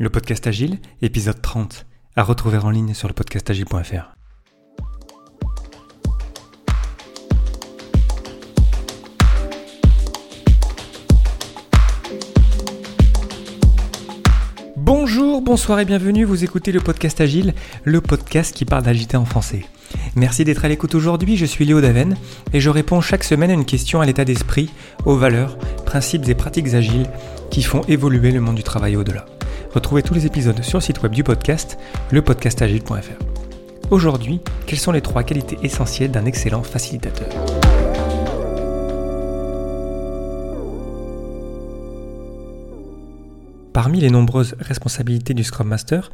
Le podcast Agile, épisode 30, à retrouver en ligne sur le podcastagile.fr. Bonjour, bonsoir et bienvenue, vous écoutez le podcast Agile, le podcast qui parle d'agilité en français. Merci d'être à l'écoute aujourd'hui, je suis Léo Daven et je réponds chaque semaine à une question à l'état d'esprit, aux valeurs, principes et pratiques agiles qui font évoluer le monde du travail au-delà. Retrouvez tous les épisodes sur le site web du podcast, lepodcastagile.fr. Aujourd'hui, quelles sont les trois qualités essentielles d'un excellent facilitateur? Parmi les nombreuses responsabilités du Scrum Master,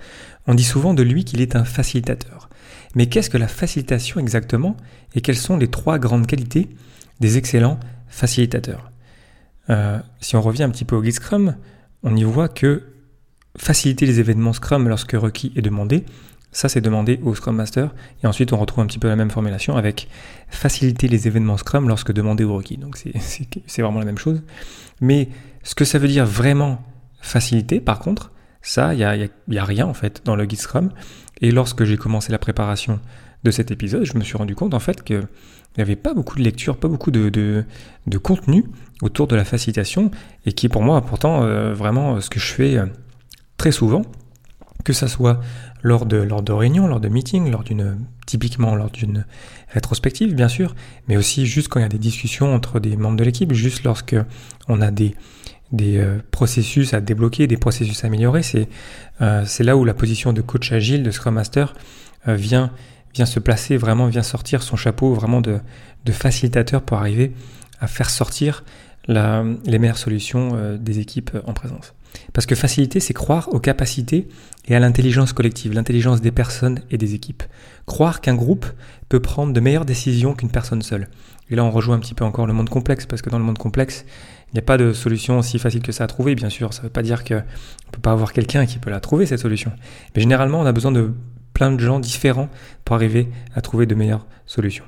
on dit souvent de lui qu'il est un facilitateur. Mais qu'est-ce que la facilitation exactement? Et quelles sont les trois grandes qualités des excellents facilitateurs? Euh, Si on revient un petit peu au Guide Scrum, on y voit que faciliter les événements Scrum lorsque requis est demandé, ça c'est demandé au Scrum Master, et ensuite on retrouve un petit peu la même formulation avec faciliter les événements Scrum lorsque demandé ou requis. Donc c'est vraiment la même chose. Mais ce que ça veut dire vraiment faciliter, par contre, ça, il n'y a, y a, rien en fait dans le guide Scrum. Et lorsque j'ai commencé la préparation de cet épisode, je me suis rendu compte en fait qu'il n'y avait pas beaucoup de lecture, pas beaucoup de, contenu autour de la facilitation, et qui pour moi pourtant euh, vraiment ce que je fais euh, très souvent, que ça soit lors de, lors de réunions, lors de meetings, lors d'une, typiquement lors d'une rétrospective, bien sûr, mais aussi juste quand il y a des discussions entre des membres de l'équipe, juste lorsque on a des, des euh, processus à débloquer, des processus à améliorer. C'est, euh, c'est là où la position de coach agile, de Scrum Master, euh, vient, vient se placer, vraiment vient sortir son chapeau vraiment de, de facilitateur pour arriver à faire sortir la, les meilleures solutions des équipes en présence. Parce que faciliter, c'est croire aux capacités et à l'intelligence collective, l'intelligence des personnes et des équipes. Croire qu'un groupe peut prendre de meilleures décisions qu'une personne seule. Et là, on rejoint un petit peu encore le monde complexe, parce que dans le monde complexe, il n'y a pas de solution aussi facile que ça à trouver, bien sûr. Ça ne veut pas dire qu'on ne peut pas avoir quelqu'un qui peut la trouver, cette solution. Mais généralement, on a besoin de plein de gens différents pour arriver à trouver de meilleures solutions.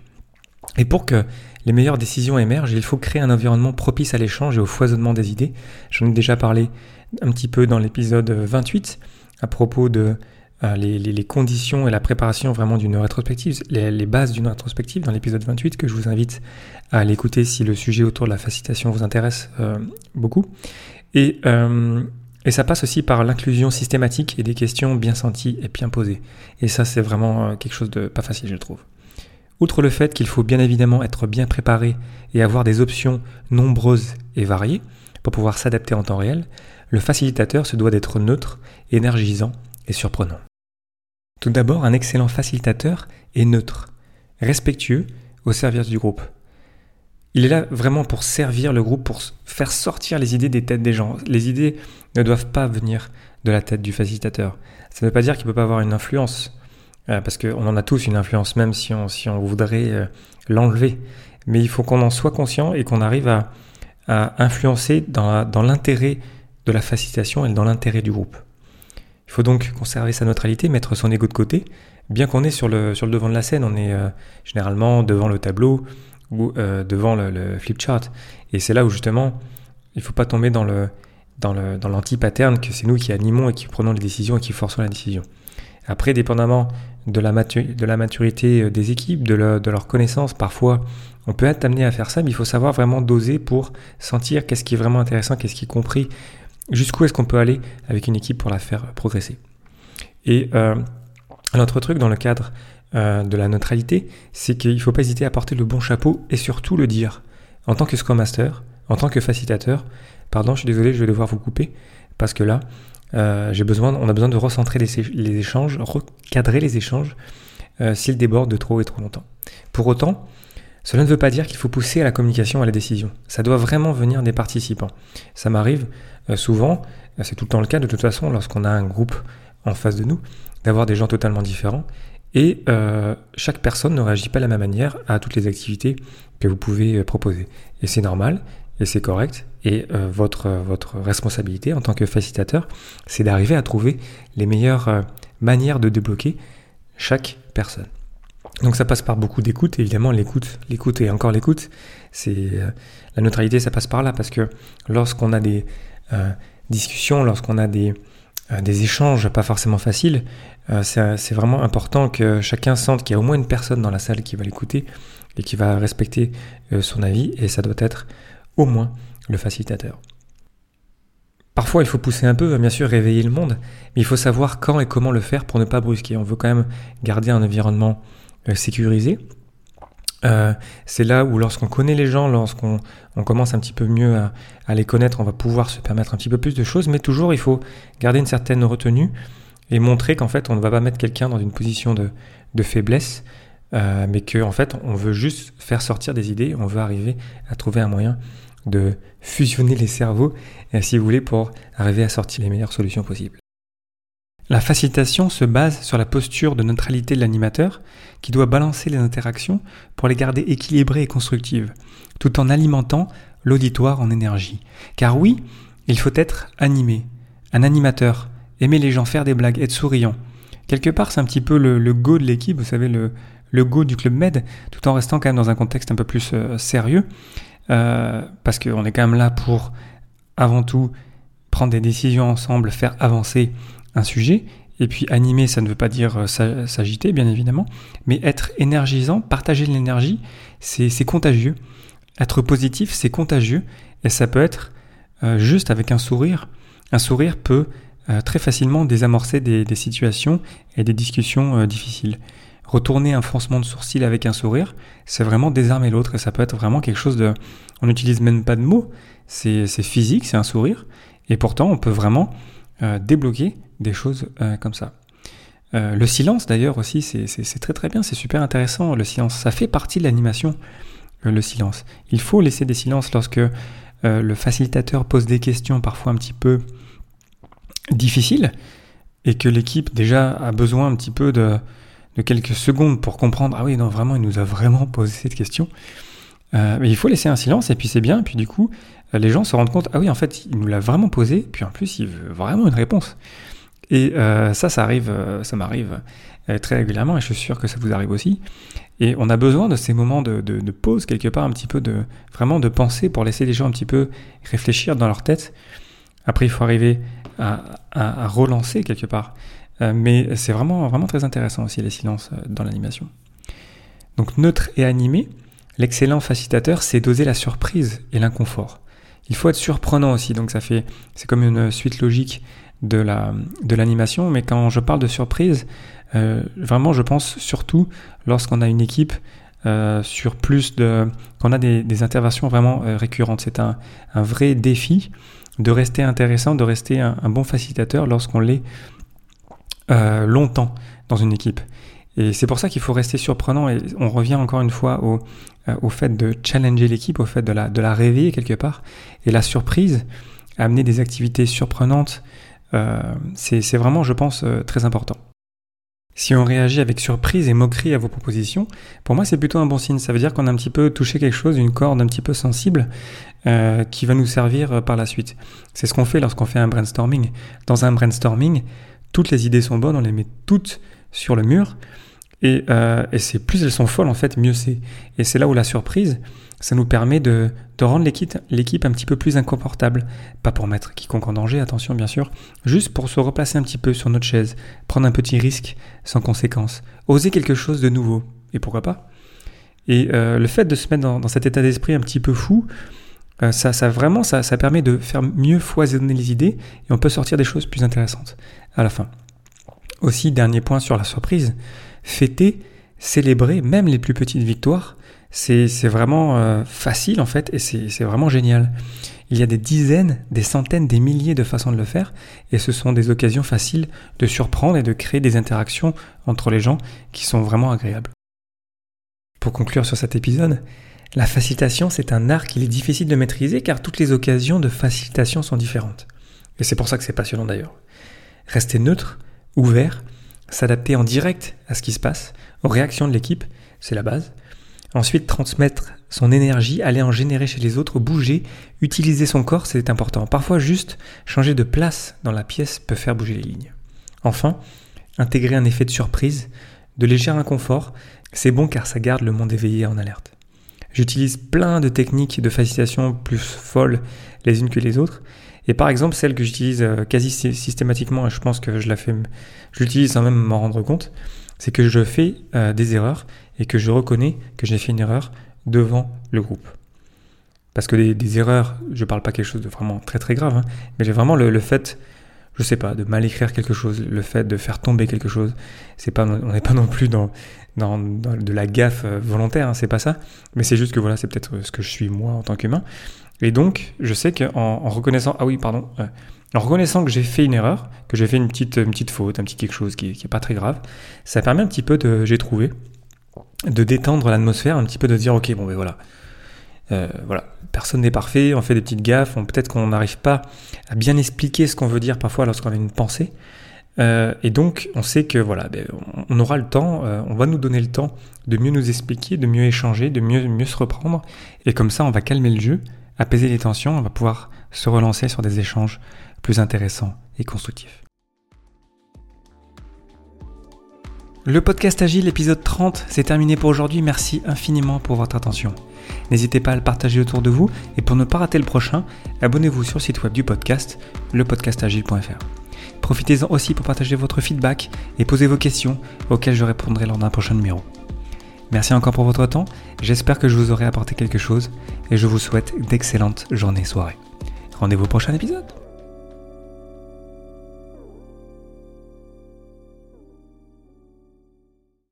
Et pour que les meilleures décisions émergent, il faut créer un environnement propice à l'échange et au foisonnement des idées. J'en ai déjà parlé un petit peu dans l'épisode 28 à propos de euh, les, conditions et la préparation vraiment d'une rétrospective, les, bases d'une rétrospective dans l'épisode 28 que je vous invite à l'écouter si le sujet autour de la facilitation vous intéresse euh, beaucoup. Et, euh, et ça passe aussi par l'inclusion systématique et des questions bien senties et bien posées. Et ça c'est vraiment quelque chose de pas facile je trouve. Outre le fait qu'il faut bien évidemment être bien préparé et avoir des options nombreuses et variées pour pouvoir s'adapter en temps réel, le facilitateur se doit d'être neutre, énergisant et surprenant. Tout d'abord, un excellent facilitateur est neutre, respectueux au service du groupe. Il est là vraiment pour servir le groupe, pour faire sortir les idées des têtes des gens. Les idées ne doivent pas venir de la tête du facilitateur. Ça ne veut pas dire qu'il ne peut pas avoir une influence, euh, parce qu'on en a tous une influence, même si on, voudrait euh, l'enlever. Mais il faut qu'on en soit conscient et qu'on arrive à, influencer dans l'intérêt de la facilitation et dans l'intérêt du groupe. Il faut donc conserver sa neutralité, mettre son ego de côté, bien qu'on est sur le, le devant de la scène, on est euh, généralement devant le tableau ou devant le, flip chart. Et c'est là où justement, il ne faut pas tomber dans le le l'anti-pattern que c'est nous qui animons et qui prenons les décisions et qui forçons la décision. Après, dépendamment de la, maturité euh, des équipes, de, de leur connaissance, parfois on peut être amené à faire ça, mais il faut savoir vraiment doser pour sentir qu'est-ce qui est vraiment intéressant, qu'est-ce qui est compris, jusqu'où est-ce qu'on peut aller avec une équipe pour la faire progresser. Et euh, un autre truc dans le cadre euh, de la neutralité, c'est qu'il ne faut pas hésiter à porter le bon chapeau et surtout le dire. En tant que Scrum Master, en tant que facilitateur, pardon, je suis désolé, je vais devoir vous couper, parce que là, euh, j'ai besoin, on a besoin de recentrer les, échanges, recadrer les échanges s'ils débordent de trop et trop longtemps. Pour autant, cela ne veut pas dire qu'il faut pousser à la communication, à la décision. Ça doit vraiment venir des participants. Ça m'arrive euh, souvent, euh, c'est tout le temps le cas de toute façon lorsqu'on a un groupe en face de nous, d'avoir des gens totalement différents. Et euh, chaque personne ne réagit pas de la même manière à toutes les activités que vous pouvez proposer. Et c'est normal, et c'est correct. Et votre, votre responsabilité en tant que facilitateur, c'est d'arriver à trouver les meilleures manières de débloquer chaque personne. Donc ça passe par beaucoup d'écoute, évidemment l'écoute, l'écoute et encore l'écoute, c'est euh, la neutralité, ça passe par là parce que lorsqu'on a des euh, discussions, lorsqu'on a des des échanges pas forcément faciles, c'est vraiment important que chacun sente qu'il y a au moins une personne dans la salle qui va l'écouter et qui va respecter son avis, et ça doit être au moins le facilitateur. Parfois, il faut pousser un peu, bien sûr, réveiller le monde, mais il faut savoir quand et comment le faire pour ne pas brusquer. On veut quand même garder un environnement euh, sécurisé. Euh, c'est là où lorsqu'on connaît les gens, lorsqu'on commence un petit peu mieux à, les connaître, on va pouvoir se permettre un petit peu plus de choses, mais toujours il faut garder une certaine retenue et montrer qu'en fait on ne va pas mettre quelqu'un dans une position de, faiblesse, euh, mais qu'en fait on veut juste faire sortir des idées, on veut arriver à trouver un moyen de fusionner les cerveaux, euh, si vous voulez, pour arriver à sortir les meilleures solutions possibles. La facilitation se base sur la posture de neutralité de l'animateur qui doit balancer les interactions pour les garder équilibrées et constructives, tout en alimentant l'auditoire en énergie. Car oui, il faut être animé, un animateur, aimer les gens, faire des blagues, être souriant. Quelque part, c'est un petit peu le, go de l'équipe, vous savez, le, go du club Med, tout en restant quand même dans un contexte un peu plus euh, sérieux. Euh, parce qu'on est quand même là pour, avant tout, prendre des décisions ensemble, faire avancer un sujet. Et puis animer, ça ne veut pas dire euh, s'agiter, bien évidemment, mais être énergisant, partager de l'énergie, c'est contagieux. Être positif, c'est contagieux, et ça peut être euh, juste avec un sourire. Un sourire peut très facilement désamorcer des, des, situations et des discussions difficiles retourner un froncement de sourcil avec un sourire, c'est vraiment désarmer l'autre et ça peut être vraiment quelque chose de... On n'utilise même pas de mots, c'est physique, c'est un sourire, et pourtant on peut vraiment euh, débloquer des choses euh, comme ça. Euh, le silence d'ailleurs aussi, c'est très très bien, c'est super intéressant, le silence, ça fait partie de l'animation, le silence. Il faut laisser des silences lorsque le facilitateur pose des questions parfois un petit peu difficiles, et que l'équipe déjà a besoin un petit peu de de quelques secondes pour comprendre, ah oui, non, vraiment, il nous a vraiment posé cette question. Euh, mais il faut laisser un silence, et puis c'est bien, et puis du coup, euh, les gens se rendent compte, ah oui, en fait, il nous l'a vraiment posé, puis en plus, il veut vraiment une réponse. Et euh, ça, ça arrive, ça m'arrive très régulièrement, et je suis sûr que ça vous arrive aussi. Et on a besoin de ces moments de, pause, quelque part, un petit peu de, vraiment de penser pour laisser les gens un petit peu réfléchir dans leur tête. Après, il faut arriver à relancer quelque part. Euh, mais c'est vraiment, vraiment très intéressant aussi les silences euh, dans l'animation. Donc neutre et animé, l'excellent facilitateur, c'est doser la surprise et l'inconfort. Il faut être surprenant aussi, donc ça fait, c'est comme une suite logique de la de l'animation. Mais quand je parle de surprise, euh, vraiment, je pense surtout lorsqu'on a une équipe sur plus de, qu'on a des, interventions vraiment récurrentes. C'est un, un, vrai défi de rester intéressant, de rester un, un bon facilitateur lorsqu'on l'est euh, longtemps dans une équipe. Et c'est pour ça qu'il faut rester surprenant et on revient encore une fois au, euh, au fait de challenger l'équipe, au fait de la, de la réveiller quelque part. Et la surprise, amener des activités surprenantes, euh, c'est vraiment, je pense, très important. Si on réagit avec surprise et moquerie à vos propositions, pour moi c'est plutôt un bon signe. Ça veut dire qu'on a un petit peu touché quelque chose, une corde un petit peu sensible qui va nous servir par la suite. C'est ce qu'on fait lorsqu'on fait un brainstorming. Dans un brainstorming, toutes les idées sont bonnes, on les met toutes sur le mur. Et, euh, et c'est plus elles sont folles en fait, mieux c'est. Et c'est là où la surprise, ça nous permet de, rendre l'équipe un petit peu plus inconfortable. Pas pour mettre quiconque en danger, attention bien sûr, juste pour se replacer un petit peu sur notre chaise, prendre un petit risque sans conséquence, oser quelque chose de nouveau. Et pourquoi pas Et euh, le fait de se mettre dans cet état d'esprit un petit peu fou, euh, ça, ça, vraiment, ça, ça permet de faire mieux foisonner les idées et on peut sortir des choses plus intéressantes à la fin. Aussi, dernier point sur la surprise, fêter, célébrer même les plus petites victoires, c'est vraiment euh, facile en fait et c'est vraiment génial. Il y a des dizaines, des centaines, des milliers de façons de le faire et ce sont des occasions faciles de surprendre et de créer des interactions entre les gens qui sont vraiment agréables. Pour conclure sur cet épisode, la facilitation c'est un art qu'il est difficile de maîtriser car toutes les occasions de facilitation sont différentes. Et c'est pour ça que c'est passionnant d'ailleurs. Rester neutre, ouvert, s'adapter en direct à ce qui se passe, aux réactions de l'équipe, c'est la base. Ensuite, transmettre son énergie, aller en générer chez les autres, bouger, utiliser son corps, c'est important. Parfois, juste changer de place dans la pièce peut faire bouger les lignes. Enfin, intégrer un effet de surprise, de léger inconfort, c'est bon car ça garde le monde éveillé en alerte. J'utilise plein de techniques de facilitation plus folles les unes que les autres, Et par exemple, celle que j'utilise euh, quasi systématiquement, et je pense que je la fais, l'utilise sans même m'en rendre compte, c'est que je fais euh, des erreurs et que je reconnais que j'ai fait une erreur devant le groupe. Parce que des, erreurs, je parle pas quelque chose de vraiment très très grave, hein, mais j'ai vraiment le, fait, je sais pas, de mal écrire quelque chose, le fait de faire tomber quelque chose. C'est pas, on n'est pas non plus dans, dans, de la gaffe euh, volontaire, hein, c'est pas ça. Mais c'est juste que voilà, c'est peut-être ce que je suis moi en tant qu'humain. Et donc, je sais qu'en en reconnaissant, ah oui, pardon, en reconnaissant que j'ai fait une erreur, que j'ai fait une petite, une petite faute, un petit quelque chose qui n'est pas très grave, ça permet un petit peu de, j'ai trouvé, de détendre l'atmosphère, un petit peu de dire, ok, bon ben voilà, euh, voilà, personne n'est parfait, on fait des petites gaffes, peut-être qu'on n'arrive pas à bien expliquer ce qu'on veut dire parfois lorsqu'on a une pensée. Euh, et donc, on sait que voilà, ben, on aura le temps, euh, on va nous donner le temps de mieux nous expliquer, de mieux échanger, de mieux, mieux se reprendre. Et comme ça, on va calmer le jeu, apaiser les tensions, on va pouvoir se relancer sur des échanges plus intéressants et constructifs. Le podcast Agile, épisode 30, c'est terminé pour aujourd'hui. Merci infiniment pour votre attention. N'hésitez pas à le partager autour de vous et pour ne pas rater le prochain, abonnez-vous sur le site web du podcast, lepodcastagile.fr. Profitez-en aussi pour partager votre feedback et poser vos questions auxquelles je répondrai lors d'un prochain numéro. Merci encore pour votre temps, j'espère que je vous aurai apporté quelque chose et je vous souhaite d'excellentes journées et soirées. Rendez-vous au prochain épisode